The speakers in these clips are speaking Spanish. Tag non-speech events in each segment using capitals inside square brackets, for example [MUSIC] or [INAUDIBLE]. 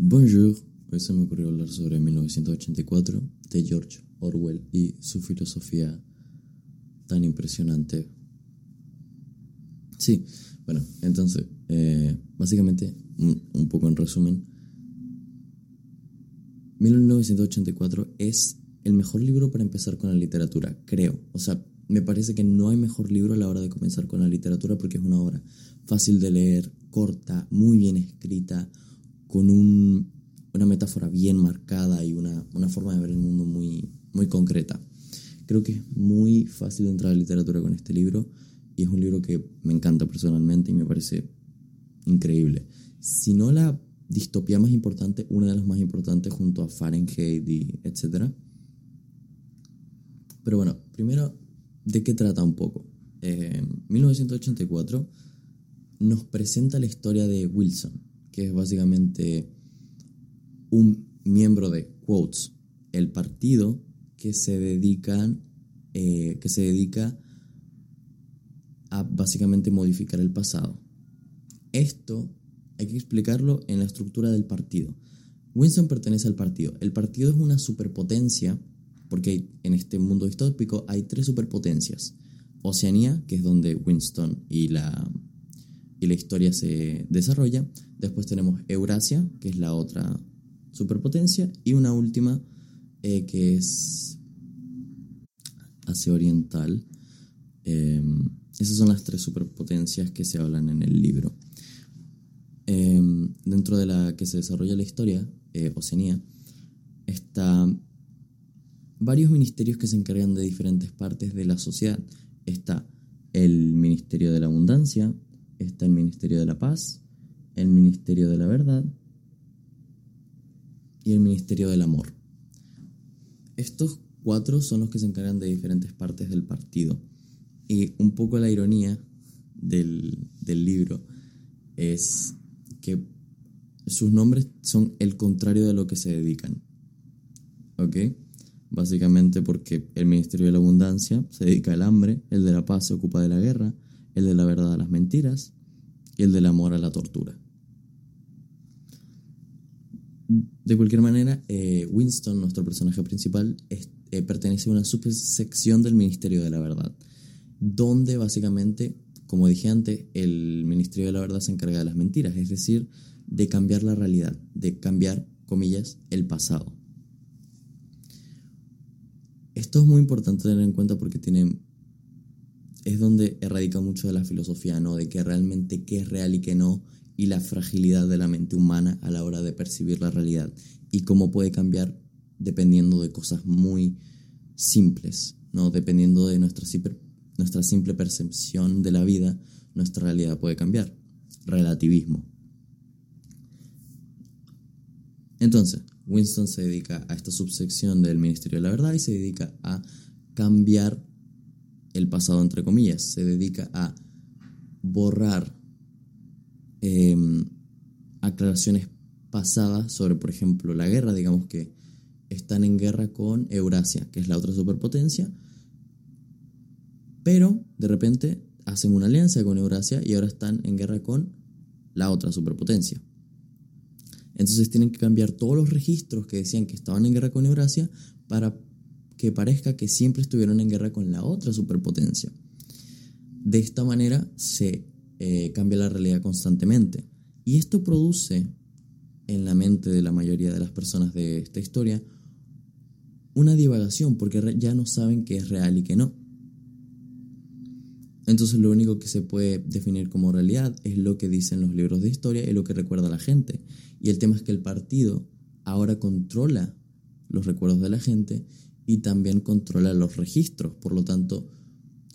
Bonjour, hoy se me ocurrió hablar sobre 1984 de George Orwell y su filosofía tan impresionante. Sí, bueno, entonces, eh, básicamente, un, poco en resumen, 1984 es el mejor libro para empezar con la literatura, creo. O sea, me parece que no hay mejor libro a la hora de comenzar con la literatura porque es una obra fácil de leer, corta, muy bien escrita, con una metáfora bien marcada y una, forma de ver el mundo muy, muy concreta. Creo que es muy fácil de entrar a la literatura con este libro y es un libro que me encanta personalmente y me parece increíble. Si no la distopía más importante, una de las más importantes junto a Fahrenheit y etc. Pero bueno, primero, ¿de qué trata un poco? Eh, 1984 nos presenta la historia de Wilson, que es básicamente un miembro de Quotes, el partido que se dedican, eh, que se dedica a básicamente modificar el pasado. Esto hay que explicarlo en la estructura del partido. Winston pertenece al partido. El partido es una superpotencia, porque en este mundo distópico hay tres superpotencias. Oceanía, que es donde Winston y la, y la historia se desarrolla. Después tenemos Eurasia, que es la otra superpotencia. Y una última, eh, que es Asia Oriental. Em, esas son las tres superpotencias que se hablan en el libro. Em, dentro de la que se desarrolla la historia, eh, Oceanía, está varios ministerios que se encargan de diferentes partes de la sociedad. Está el Ministerio de la Abundancia, está el Ministerio de la Paz, el Ministerio de la Verdad y el Ministerio del Amor. Estos cuatro son los que se encargan de diferentes partes del partido. Y un poco la ironía del, del libro es que sus nombres son el contrario de lo que se dedican. ¿Ok? Básicamente porque el Ministerio de la Abundancia se dedica al hambre, el de la paz se ocupa de la guerra, el de la verdad a las mentiras y el del amor a la tortura. De cualquier manera, eh, Winston, nuestro personaje principal, eh, pertenece a una subsección del Ministerio de la Verdad, donde básicamente, como dije antes, el Ministerio de la Verdad se encarga de las mentiras, es decir, de cambiar la realidad, de cambiar, comillas, el pasado. Esto es muy importante tener en cuenta porque tiene es donde erradica mucho de la filosofía, ¿no? De que realmente qué es real y qué no, y la fragilidad de la mente humana a la hora de percibir la realidad, y cómo puede cambiar dependiendo de cosas muy simples, ¿no? Dependiendo de nuestra, nuestra simple percepción de la vida, nuestra realidad puede cambiar. Relativismo. Entonces, Winston se dedica a esta subsección del Ministerio de la Verdad y se dedica a cambiar el pasado, entre comillas, se dedica a borrar em, aclaraciones pasadas sobre, por ejemplo, la guerra, digamos que están en guerra con Eurasia, que es la otra superpotencia, pero de repente hacen una alianza con Eurasia y ahora están en guerra con la otra superpotencia. Entonces tienen que cambiar todos los registros que decían que estaban en guerra con Eurasia para que parezca que siempre estuvieron en guerra con la otra superpotencia. De esta manera se eh, cambia la realidad constantemente. Y esto produce en la mente de la mayoría de las personas de esta historia una divagación, porque ya no saben qué es real y qué no. Entonces lo único que se puede definir como realidad es lo que dicen los libros de historia y lo que recuerda la gente. Y el tema es que el partido ahora controla los recuerdos de la gente y también controla los registros. Por lo tanto,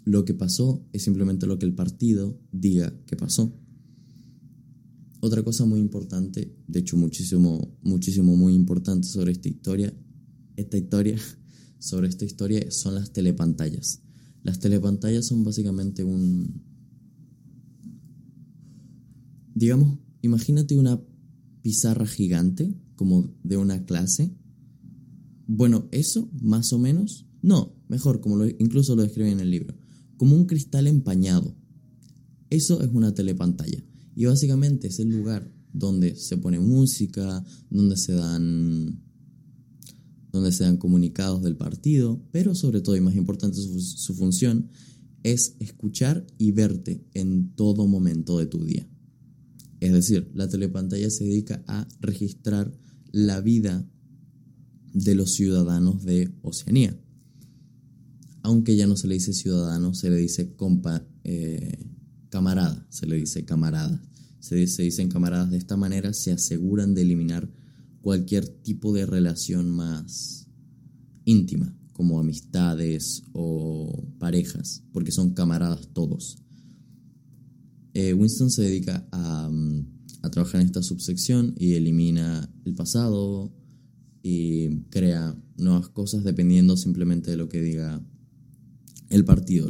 lo que pasó es simplemente lo que el partido diga que pasó. Otra cosa muy importante, de hecho muchísimo, muchísimo muy importante sobre esta historia, esta historia, [LAUGHS] sobre esta historia son las telepantallas. Las telepantallas son básicamente un, digamos, imagínate una pizarra gigante, como de una clase, bueno, eso, más o menos. No, mejor, como lo, incluso lo describe en el libro. Como un cristal empañado. Eso es una telepantalla. Y básicamente es el lugar donde se pone música, donde se dan donde se dan comunicados del partido, pero sobre todo y más importante su, su función es escuchar y verte en todo momento de tu día. Es decir, la telepantalla se dedica a registrar la vida de los ciudadanos de Oceanía. Aunque ya no se le dice ciudadano, se le dice compa, eh, camarada, se le dice camarada. Se, dice, dicen camaradas de esta manera, se aseguran de eliminar cualquier tipo de relación más íntima, como amistades o parejas, porque son camaradas todos. Eh, Winston se dedica a, a trabajar en esta subsección y elimina el pasado y crea nuevas cosas dependiendo simplemente de lo que diga el partido.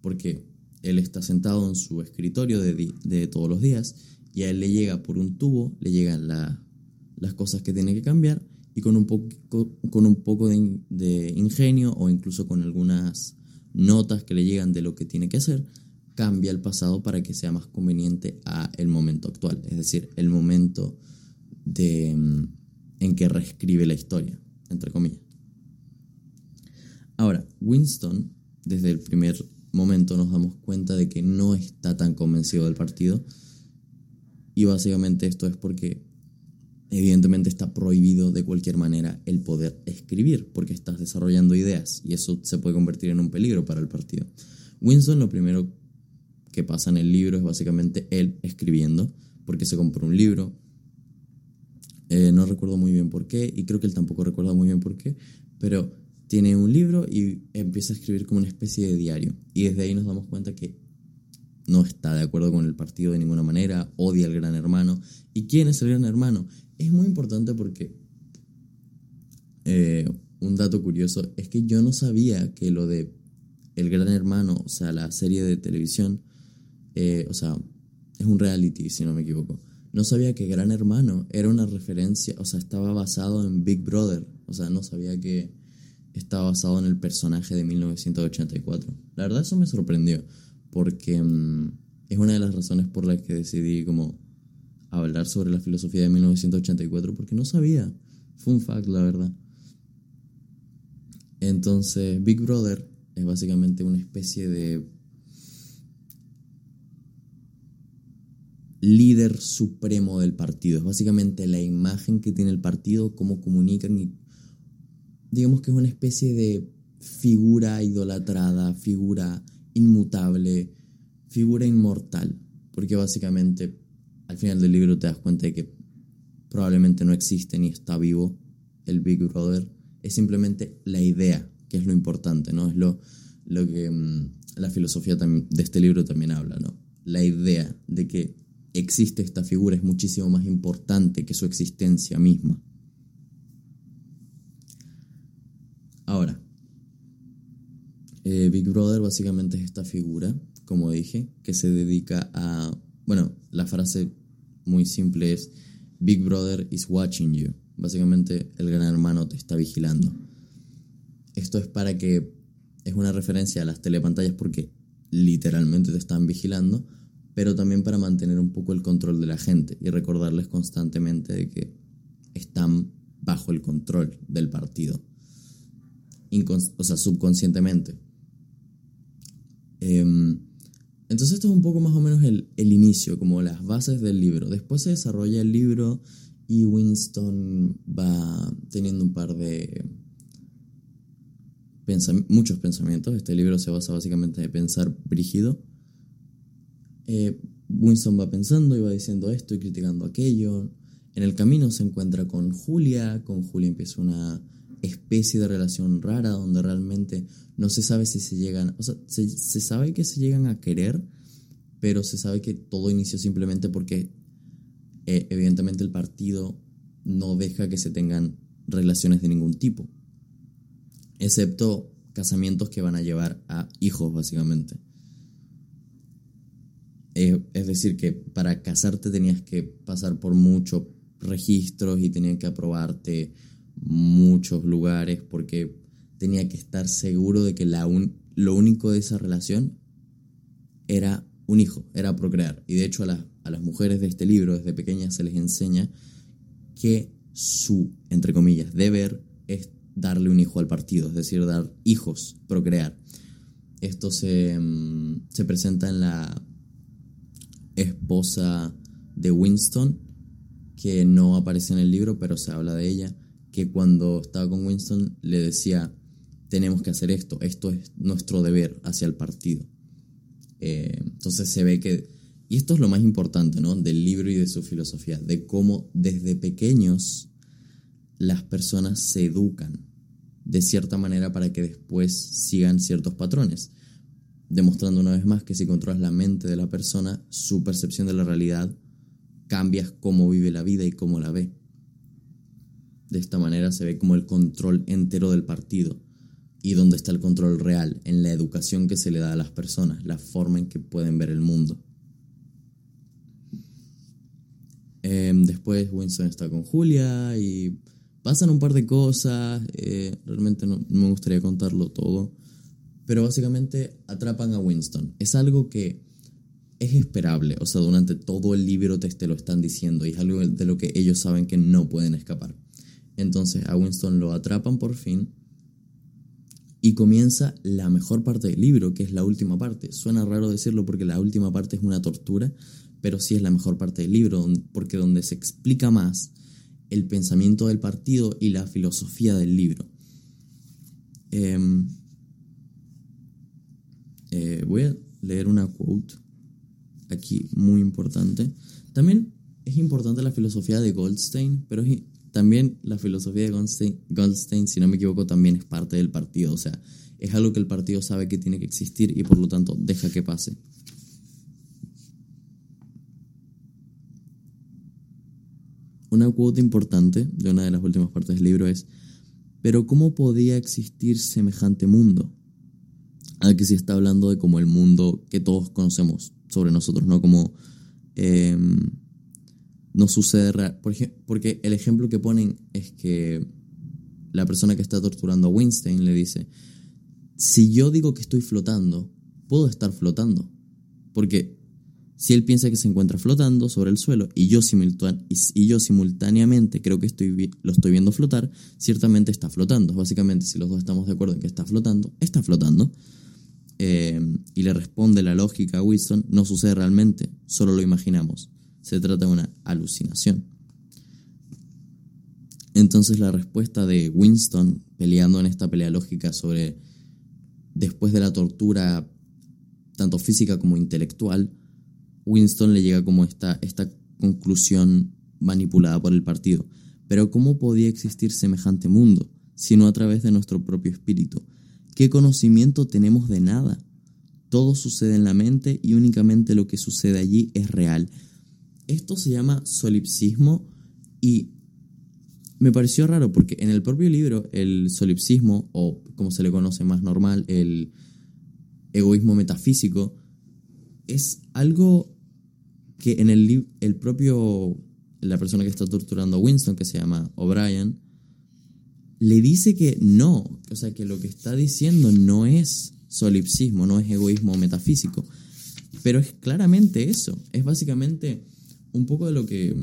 Porque él está sentado en su escritorio de, todos los días y a él le llega por un tubo, le llegan las cosas que tiene que cambiar y con un, poco, con un poco de, de, ingenio o incluso con algunas notas que le llegan de lo que tiene que hacer, cambia el pasado para que sea más conveniente a el momento actual, es decir, el momento de, mm, en que reescribe la historia, entre comillas. Ahora, Winston, desde el primer momento nos damos cuenta de que no está tan convencido del partido. Y básicamente esto es porque evidentemente está prohibido de cualquier manera el poder escribir, porque estás desarrollando ideas y eso se puede convertir en un peligro para el partido. Winston lo primero que pasa en el libro es básicamente él escribiendo, porque se compró un libro. Eh, no recuerdo muy bien por qué, y creo que él tampoco recuerda muy bien por qué, pero tiene un libro y empieza a escribir como una especie de diario. Y desde ahí nos damos cuenta que no está de acuerdo con el partido de ninguna manera, odia al gran hermano. ¿Y quién es el gran hermano? Es muy importante porque eh, un dato curioso es que yo no sabía que lo de El Gran Hermano, o sea, la serie de televisión, eh, o sea, es un reality, si no me equivoco. No sabía que Gran Hermano era una referencia, o sea, estaba basado en Big Brother. O sea, no sabía que está basado en el personaje de 1984. La verdad eso me sorprendió, porque mm, es una de las razones por las que decidí como hablar sobre la filosofía de 1984, porque no sabía. Fue un fact, la verdad. Entonces, Big Brother es básicamente una especie de líder supremo del partido. Es básicamente la imagen que tiene el partido, cómo comunican y digamos que es una especie de figura idolatrada, figura inmutable, figura inmortal, porque básicamente al final del libro te das cuenta de que probablemente no existe ni está vivo el Big Brother, es simplemente la idea, que es lo importante, ¿no? Es lo, lo que mm, la filosofía de este libro también habla, ¿no? La idea de que existe esta figura es muchísimo más importante que su existencia misma. Ahora, eh, Big Brother básicamente es esta figura, como dije, que se dedica a... Bueno, la frase muy simple es Big Brother is watching you. Básicamente el gran hermano te está vigilando. Esto es para que... Es una referencia a las telepantallas porque literalmente te están vigilando, pero también para mantener un poco el control de la gente y recordarles constantemente de que están bajo el control del partido o sea, subconscientemente. Em, entonces esto es un poco más o menos el, el, inicio, como las bases del libro. Después se desarrolla el libro y Winston va teniendo un par de... muchos pensamientos. Este libro se basa básicamente de pensar brígido. Eh, Winston va pensando y va diciendo esto y criticando aquello. En el camino se encuentra con Julia, con Julia empieza una especie de relación rara donde realmente no se sabe si se llegan, o sea, se, sabe que se llegan a querer, pero se sabe que todo inició simplemente porque eh, evidentemente el partido no deja que se tengan relaciones de ningún tipo, excepto casamientos que van a llevar a hijos básicamente. Eh, es decir, que para casarte tenías que pasar por muchos registros y tenían que aprobarte muchos lugares porque tenía que estar seguro de que la lo único de esa relación era un hijo, era procrear. Y de hecho a las a las mujeres de este libro desde pequeñas se les enseña que su, entre comillas, deber es darle un hijo al partido, es decir, dar hijos, procrear. Esto se, mm, se presenta en la esposa de Winston, que no aparece en el libro, pero se habla de ella, que cuando estaba con Winston le decía, tenemos que hacer esto, esto es nuestro deber hacia el partido. Eh, entonces se ve que, y esto es lo más importante ¿no? del libro y de su filosofía, de cómo desde pequeños las personas se educan de cierta manera para que después sigan ciertos patrones, demostrando una vez más que si controlas la mente de la persona, su percepción de la realidad cambias cómo vive la vida y cómo la ve. De esta manera se ve como el control entero del partido. ¿Y dónde está el control real? En la educación que se le da a las personas, la forma en que pueden ver el mundo. Em, después Winston está con Julia y Pasan un par de cosas, eh, realmente no, me gustaría contarlo todo, pero básicamente atrapan a Winston. Es algo que es esperable, o sea, durante todo el libro te, lo están diciendo y es algo de lo que ellos saben que no pueden escapar. Entonces a Winston lo atrapan por fin y comienza la mejor parte del libro, que es la última parte. Suena raro decirlo porque la última parte es una tortura, pero sí es la mejor parte del libro, porque donde se explica más el pensamiento del partido y la filosofía del libro. Eh, voy a leer una quote aquí muy importante. También es importante la filosofía de Goldstein, pero también la filosofía de Goldstein, Goldstein, si no me equivoco, también es parte del partido. O sea, es algo que el partido sabe que tiene que existir y por lo tanto deja que pase. Una quote importante de una de las últimas partes del libro es, pero ¿cómo podía existir semejante mundo? Aquí se está hablando de como el mundo que todos conocemos sobre nosotros, ¿no? Como eh, no sucede, por porque el ejemplo que ponen es que la persona que está torturando a Weinstein le dice, si yo digo que estoy flotando, puedo estar flotando, porque si él piensa que se encuentra flotando sobre el suelo y yo, y yo simultáneamente creo que estoy lo estoy viendo flotar, ciertamente está flotando. Básicamente, si los dos estamos de acuerdo en que está flotando, está flotando. Eh, y le responde la lógica a Winston, no sucede realmente, solo lo imaginamos. Se trata de una alucinación. Entonces la respuesta de Winston peleando en esta pelea lógica sobre después de la tortura, tanto física como intelectual, Winston le llega como esta, esta conclusión manipulada por el partido. Pero ¿cómo podía existir semejante mundo, sino a través de nuestro propio espíritu? ¿Qué conocimiento tenemos de nada? Todo sucede en la mente y únicamente lo que sucede allí es real. Esto se llama solipsismo y me pareció raro porque en el propio libro el solipsismo, o como se le conoce más normal, el egoísmo metafísico, es algo que en el, el propio, la persona que está torturando a Winston, que se llama O'Brien, le dice que no, o sea, que lo que está diciendo no es solipsismo, no es egoísmo metafísico, pero es claramente eso, es básicamente un poco de lo que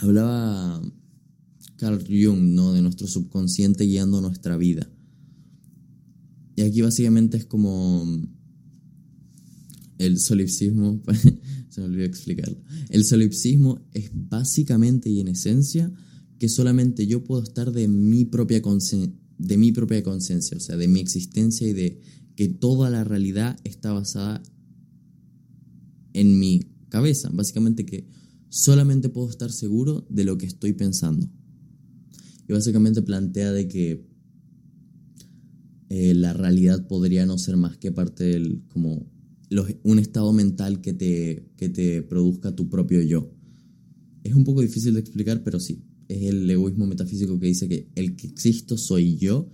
hablaba Carl Jung, ¿no? De nuestro subconsciente guiando nuestra vida. Y aquí básicamente es como el solipsismo, [LAUGHS] se me olvidó explicarlo. El solipsismo es básicamente y en esencia que solamente yo puedo estar de mi propia de mi propia conciencia, o sea, de mi existencia y de que toda la realidad está basada en mi cabeza. Básicamente que solamente puedo estar seguro de lo que estoy pensando. Y básicamente plantea de que eh, la realidad podría no ser más que parte del como un estado mental que te, que te produzca tu propio yo. Es un poco difícil de explicar, pero sí, es el egoísmo metafísico que dice que el que existo soy yo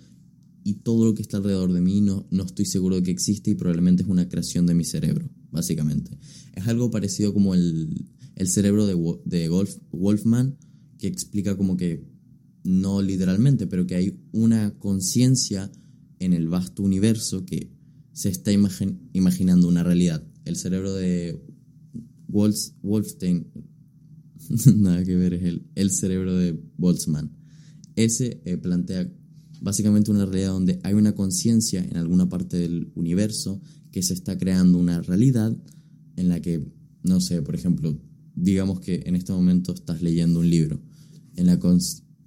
y todo lo que está alrededor de mí no, no estoy seguro de que existe y probablemente es una creación de mi cerebro, básicamente. Es algo parecido como el, el cerebro de, de Wolfman, que explica como que, no literalmente, pero que hay una conciencia en el vasto universo que se está imaginando una realidad. El cerebro de Wolfstein, [LAUGHS] nada que ver, es el, el cerebro de Boltzmann. Ese eh, plantea básicamente una realidad donde hay una conciencia en alguna parte del universo que se está creando una realidad en la que, no sé, por ejemplo, digamos que en este momento estás leyendo un libro, en la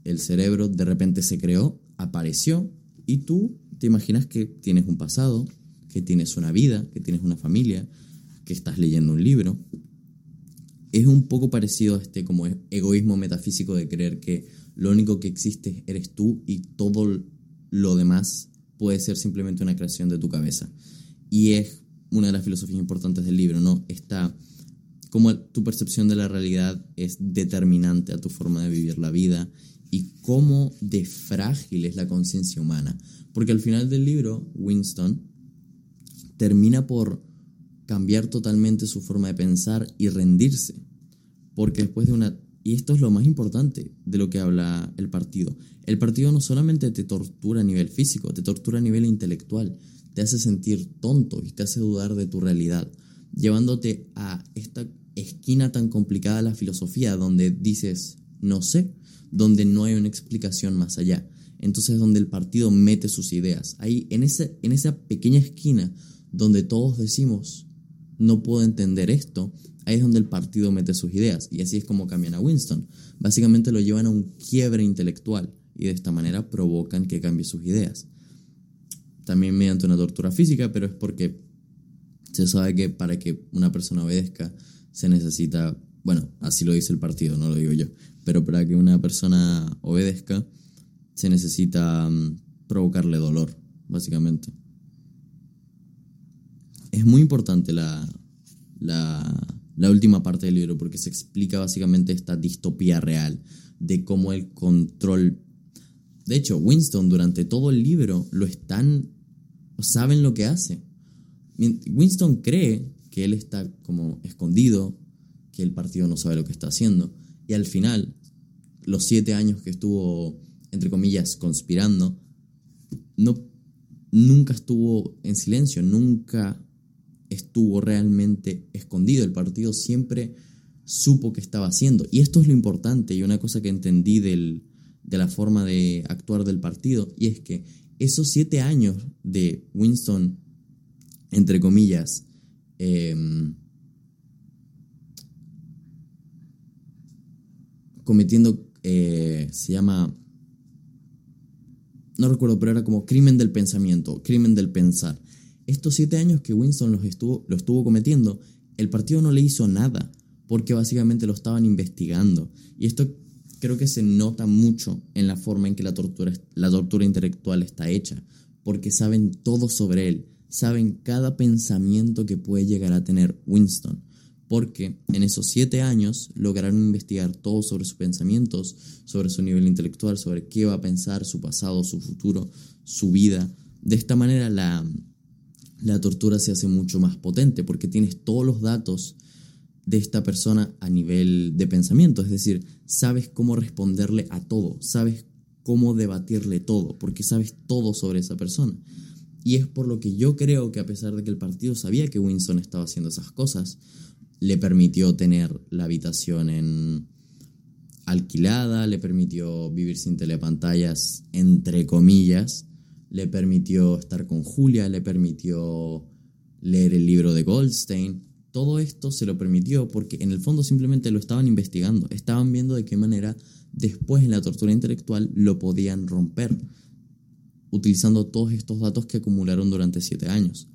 el cerebro de repente se creó, apareció y tú te imaginas que tienes un pasado, que tienes una vida, que tienes una familia, que estás leyendo un libro. Es un poco parecido a este como egoísmo metafísico de creer que lo único que existe eres tú y todo lo demás puede ser simplemente una creación de tu cabeza. Y es una de las filosofías importantes del libro, ¿no? Está como tu percepción de la realidad es determinante a tu forma de vivir la vida y cómo de frágil es la conciencia humana. Porque al final del libro, Winston termina por cambiar totalmente su forma de pensar y rendirse. Porque después de una... Y esto es lo más importante de lo que habla el partido. El partido no solamente te tortura a nivel físico, te tortura a nivel intelectual, te hace sentir tonto y te hace dudar de tu realidad, llevándote a esta esquina tan complicada de la filosofía donde dices, no sé, donde no hay una explicación más allá. Entonces donde el partido mete sus ideas. Ahí, en, ese, en esa pequeña esquina donde todos decimos, no puedo entender esto, ahí es donde el partido mete sus ideas. Y así es como cambian a Winston. Básicamente lo llevan a un quiebre intelectual y de esta manera provocan que cambie sus ideas. También mediante una tortura física, pero es porque se sabe que para que una persona obedezca se necesita, bueno, así lo dice el partido, no lo digo yo, pero para que una persona obedezca se necesita mm, provocarle dolor, básicamente. Es muy importante la, la, última parte del libro porque se explica básicamente esta distopía real de cómo el control... De hecho, Winston durante todo el libro lo están... saben lo que hace. Winston cree que él está como escondido, que el partido no sabe lo que está haciendo. Y al final, los siete años que estuvo, entre comillas, conspirando, no, nunca estuvo en silencio, nunca estuvo realmente escondido. El partido siempre supo qué estaba haciendo. Y esto es lo importante y una cosa que entendí del, de la forma de actuar del partido, y es que esos siete años de Winston, entre comillas, Em, cometiendo, eh, se llama, no recuerdo, pero era como crimen del pensamiento, crimen del pensar. Estos siete años que Winston los estuvo, lo estuvo cometiendo, el partido no le hizo nada, porque básicamente lo estaban investigando. Y esto creo que se nota mucho en la forma en que la tortura, la tortura intelectual está hecha, porque saben todo sobre él, saben cada pensamiento que puede llegar a tener Winston, porque en esos siete años lograron investigar todo sobre sus pensamientos, sobre su nivel intelectual, sobre qué va a pensar, su pasado, su futuro, su vida. De esta manera la, la tortura se hace mucho más potente, porque tienes todos los datos de esta persona a nivel de pensamiento, es decir, sabes cómo responderle a todo, sabes cómo debatirle todo, porque sabes todo sobre esa persona. Y es por lo que yo creo que a pesar de que el partido sabía que Winston estaba haciendo esas cosas, le permitió tener la habitación en alquilada, le permitió vivir sin telepantallas, entre comillas, le permitió estar con Julia, le permitió leer el libro de Goldstein. Todo esto se lo permitió porque en el fondo simplemente lo estaban investigando, estaban viendo de qué manera después en la tortura intelectual lo podían romper utilizando todos estos datos que acumularon durante siete años.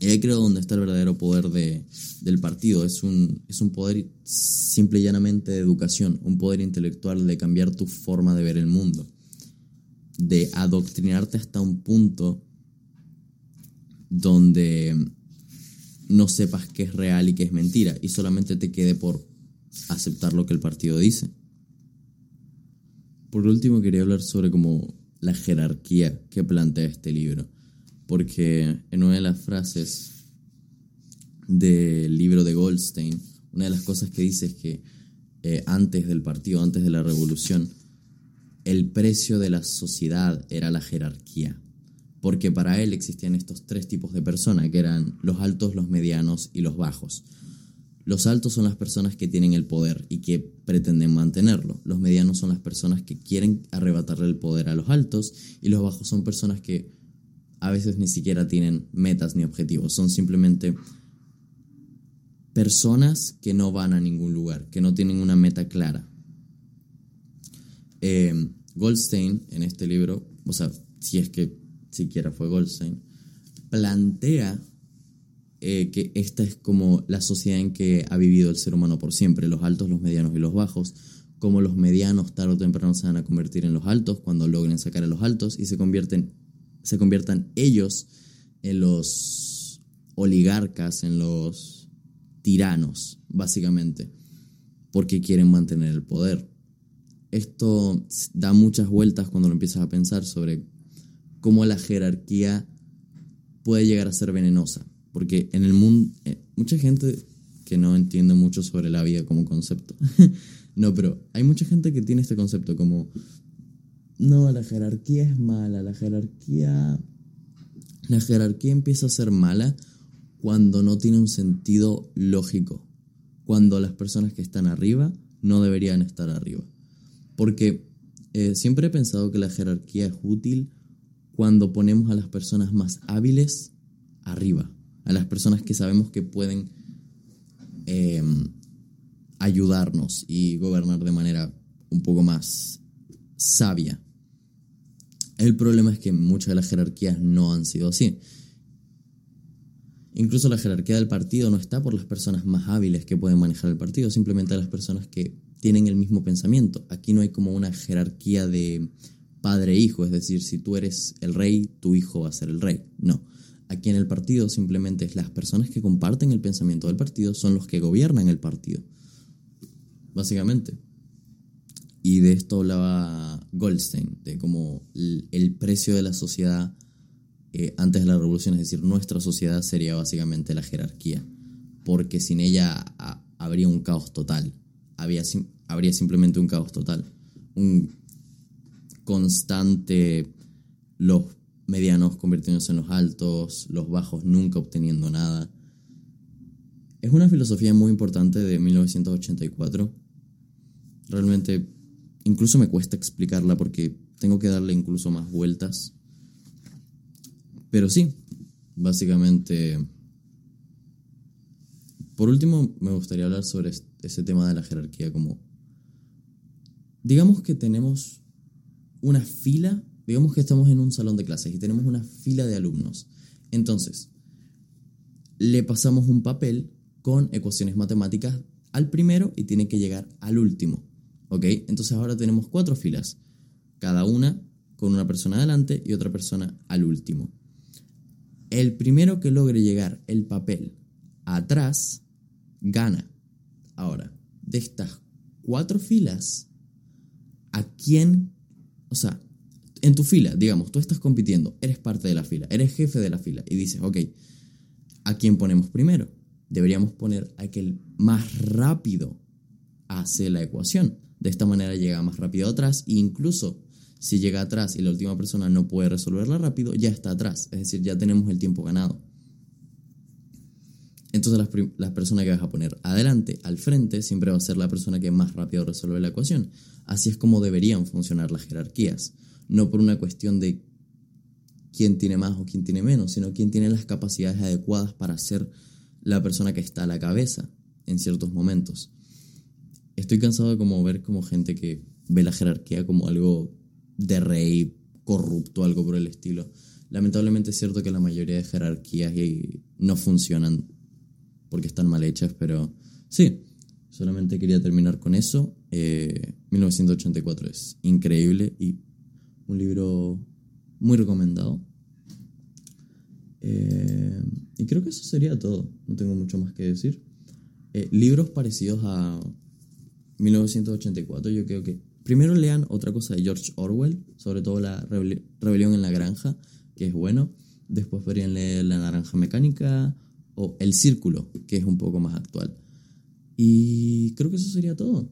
Y ahí creo donde está el verdadero poder de, del partido. Es un, es un poder simple y llanamente de educación, un poder intelectual de cambiar tu forma de ver el mundo, de adoctrinarte hasta un punto donde no sepas qué es real y qué es mentira y solamente te quede por aceptar lo que el partido dice. Por último quería hablar sobre cómo la jerarquía que plantea este libro, porque en una de las frases del libro de Goldstein, una de las cosas que dice es que eh, antes del partido, antes de la revolución, el precio de la sociedad era la jerarquía, porque para él existían estos tres tipos de personas, que eran los altos, los medianos y los bajos. Los altos son las personas que tienen el poder y que pretenden mantenerlo. Los medianos son las personas que quieren arrebatarle el poder a los altos y los bajos son personas que a veces ni siquiera tienen metas ni objetivos. Son simplemente personas que no van a ningún lugar, que no tienen una meta clara. Eh, Goldstein en este libro, o sea, si es que siquiera fue Goldstein, plantea eh, que esta es como la sociedad en que ha vivido el ser humano por siempre, los altos, los medianos y los bajos, como los medianos tarde o temprano se van a convertir en los altos cuando logren sacar a los altos y se, convierten, se conviertan ellos en los oligarcas, en los tiranos, básicamente, porque quieren mantener el poder. Esto da muchas vueltas cuando lo empiezas a pensar sobre cómo la jerarquía puede llegar a ser venenosa porque en el mundo, eh, mucha gente que no entiende mucho sobre la vida como concepto. [LAUGHS] no, pero hay mucha gente que tiene este concepto como, no, la jerarquía es mala, la jerarquía... La jerarquía empieza a ser mala cuando no tiene un sentido lógico, cuando las personas que están arriba no deberían estar arriba. Porque eh, siempre he pensado que la jerarquía es útil cuando ponemos a las personas más hábiles arriba a las personas que sabemos que pueden eh, ayudarnos y gobernar de manera un poco más sabia. El problema es que muchas de las jerarquías no han sido así. Incluso la jerarquía del partido no está por las personas más hábiles que pueden manejar el partido, simplemente las personas que tienen el mismo pensamiento. Aquí no hay como una jerarquía de padre-hijo, es decir, si tú eres el rey, tu hijo va a ser el rey. No. Aquí en el partido simplemente es las personas que comparten el pensamiento del partido son los que gobiernan el partido. Básicamente. Y de esto hablaba Goldstein, de cómo el, precio de la sociedad eh, antes de la revolución, es decir, nuestra sociedad sería básicamente la jerarquía, porque sin ella habría un caos total, habría simplemente un caos total, un constante, los medianos convirtiéndose en los altos, los bajos nunca obteniendo nada. Es una filosofía muy importante de 1984. Realmente incluso me cuesta explicarla porque tengo que darle incluso más vueltas. Pero sí, básicamente... Por último, me gustaría hablar sobre ese tema de la jerarquía como... Digamos que tenemos una fila Digamos que estamos en un salón de clases y tenemos una fila de alumnos. Entonces, le pasamos un papel con ecuaciones matemáticas al primero y tiene que llegar al último. ¿Ok? Entonces ahora tenemos cuatro filas, cada una con una persona adelante y otra persona al último. El primero que logre llegar el papel atrás gana. Ahora, de estas cuatro filas, ¿a quién? O sea, en tu fila, digamos, tú estás compitiendo, eres parte de la fila, eres jefe de la fila y dices, ok, ¿a quién ponemos primero? Deberíamos poner a aquel más rápido hace la ecuación. De esta manera llega más rápido atrás e incluso si llega atrás y la última persona no puede resolverla rápido, ya está atrás. Es decir, ya tenemos el tiempo ganado. Entonces la, la persona que vas a poner adelante, al frente, siempre va a ser la persona que más rápido resuelve la ecuación. Así es como deberían funcionar las jerarquías no por una cuestión de quién tiene más o quién tiene menos, sino quién tiene las capacidades adecuadas para ser la persona que está a la cabeza en ciertos momentos. Estoy cansado de como ver como gente que ve la jerarquía como algo de corrupto, algo por el estilo. Lamentablemente es cierto que la mayoría de jerarquías no funcionan porque están mal hechas, pero sí, solamente quería terminar con eso. 1984 eh, es increíble y un libro muy recomendado. Eh, y creo que eso sería todo, no tengo mucho más que decir. Eh, libros parecidos a 1984, yo creo que primero lean otra cosa de George Orwell, sobre todo la rebelión en la granja, que es bueno. Después podrían leer La naranja mecánica o El círculo, que es un poco más actual. Y creo que eso sería todo.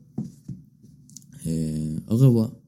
Eh, au revoir.